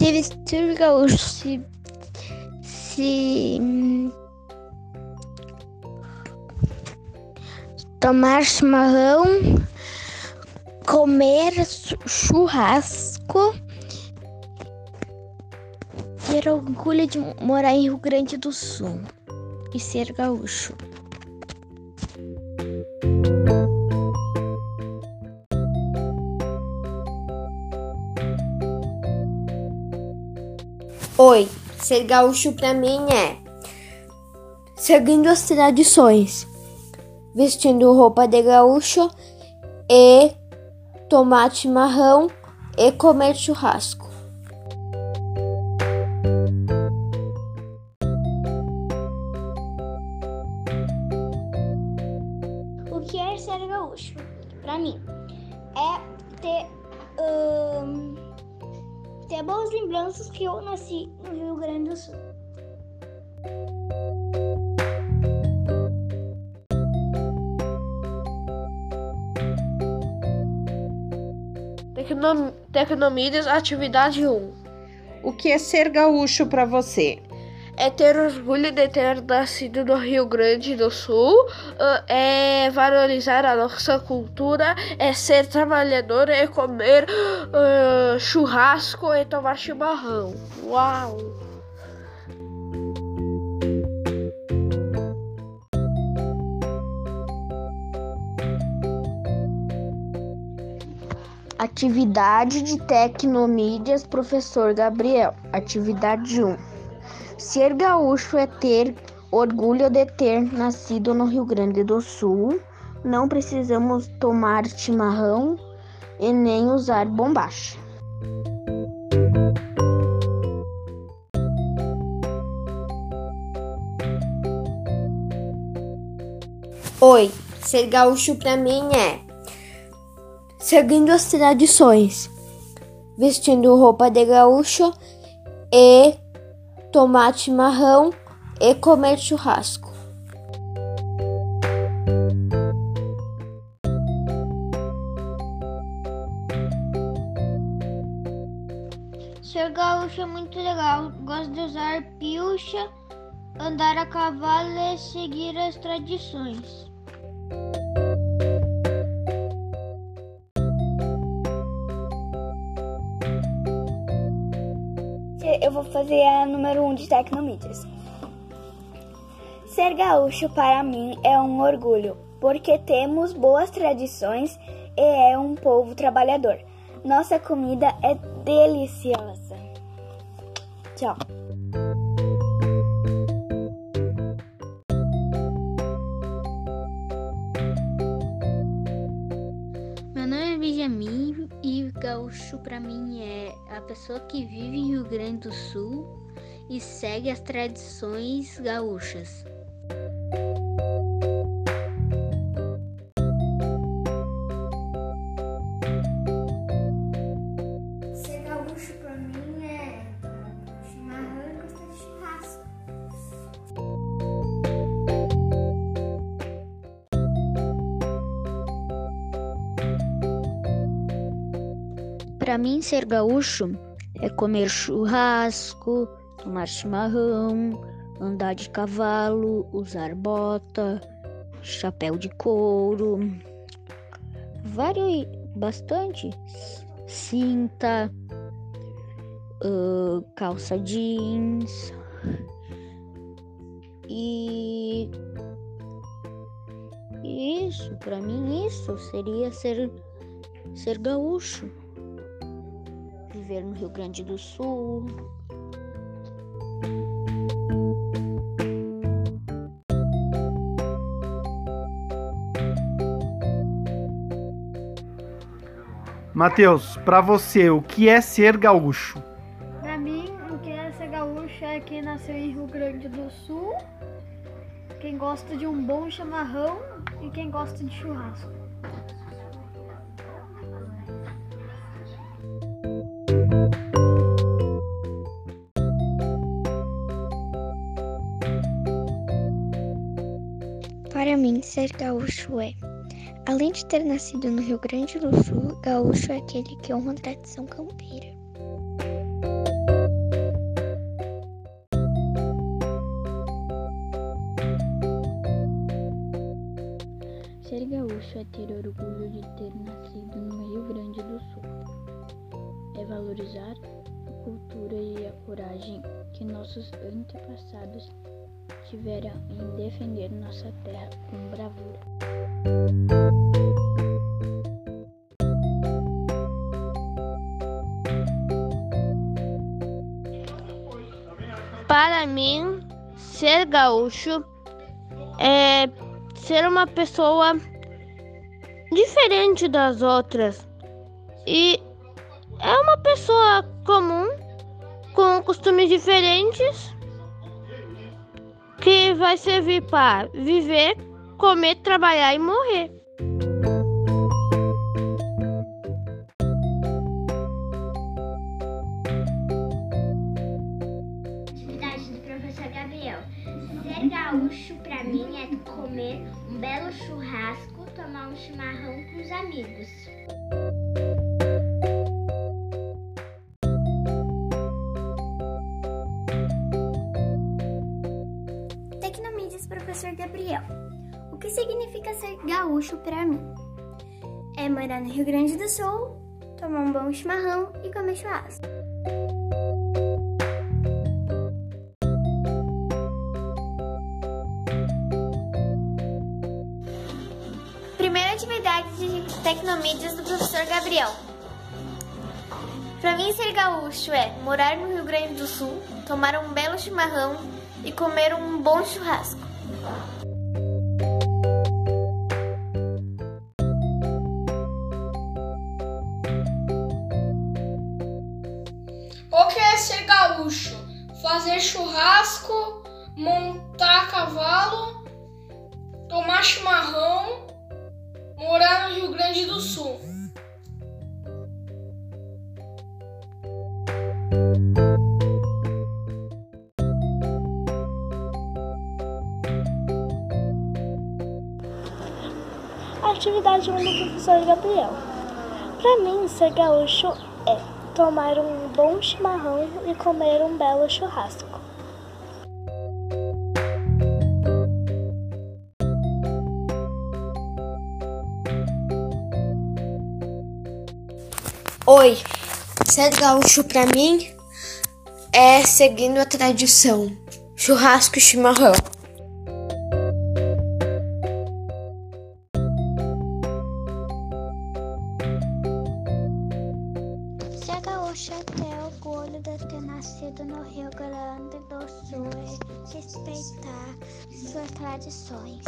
Se vestir gaúcho, se, se tomar chimarrão, comer churrasco, ter orgulho de morar em Rio Grande do Sul e ser gaúcho. Oi, ser gaúcho pra mim é seguindo as tradições, vestindo roupa de gaúcho e tomar chimarrão e comer churrasco. O que é ser gaúcho? Pra mim, é ter, ahn, ter boas lembranças que eu nasci no Rio Grande do Sul. Tecno... Tecnomídias, atividade 1. O que é ser gaúcho para você? É ter orgulho de ter nascido no Rio Grande do Sul, ah, é valorizar a nossa cultura, é ser trabalhador, é comer ah, churrasco e tomar chimarrão. Uau! Atividade de Tecnomídias, professor Gabriel. Atividade 1. Ser gaúcho é ter orgulho de ter nascido no Rio Grande do Sul. Não precisamos tomar chimarrão e nem usar bombacha. Oi, ser gaúcho pra mim é seguindo as tradições, vestindo roupa de gaúcho e tomar chimarrão e comer churrasco. Ser gaúcho é muito legal. Gosto de usar pilcha, andar a cavalo e seguir as tradições. Eu vou fazer a número 1 um de Tecnomídias. Ser gaúcho para mim é um orgulho, porque temos boas tradições e é um povo trabalhador. Nossa comida é deliciosa. Tchau. Mim é a pessoa que vive em Rio Grande do Sul e segue as tradições gaúchas. Pra mim, ser gaúcho é comer churrasco, tomar chimarrão, andar de cavalo, usar bota, chapéu de couro, vários, bastante, cinta, ah, calça jeans. E isso, pra mim isso seria ser ser gaúcho viver no Rio Grande do Sul. Matheus, para você, o que é ser gaúcho? Pra mim, o que é ser gaúcho é quem nasceu em Rio Grande do Sul, quem gosta de um bom chimarrão e quem gosta de churrasco. Para mim, ser gaúcho é, além de ter nascido no Rio Grande do Sul, gaúcho é aquele que honra a tradição campeira. Ser gaúcho é ter orgulho de ter nascido no Rio Grande do Sul. É valorizar a cultura e a coragem que nossos antepassados tiveram em defender nossa terra com bravura. Para mim, ser gaúcho é ser uma pessoa diferente das outras e é uma pessoa comum com costumes diferentes que vai servir para viver, comer, trabalhar e morrer. Atividade do professor Gabriel. Ser gaúcho pra mim é comer um belo churrasco, tomar um chimarrão com os amigos. Gabriel. O que significa ser gaúcho pra mim? É morar no Rio Grande do Sul, tomar um bom chimarrão e comer churrasco. Primeira atividade de Tecnomídias do professor Gabriel. Pra mim, ser gaúcho é morar no Rio Grande do Sul, tomar um belo chimarrão e comer um bom churrasco. Gaúcho? Fazer churrasco, montar cavalo, tomar chimarrão, morar no Rio Grande do Sul. Atividade 1 do professor Gabriel. Para mim, ser gaúcho é tomar um bom chimarrão e comer um belo churrasco. Oi, ser gaúcho pra mim é seguindo a tradição. Churrasco e chimarrão. Ser gaúcho é ter orgulho de ter nascido no Rio Grande do Sul e respeitar suas tradições.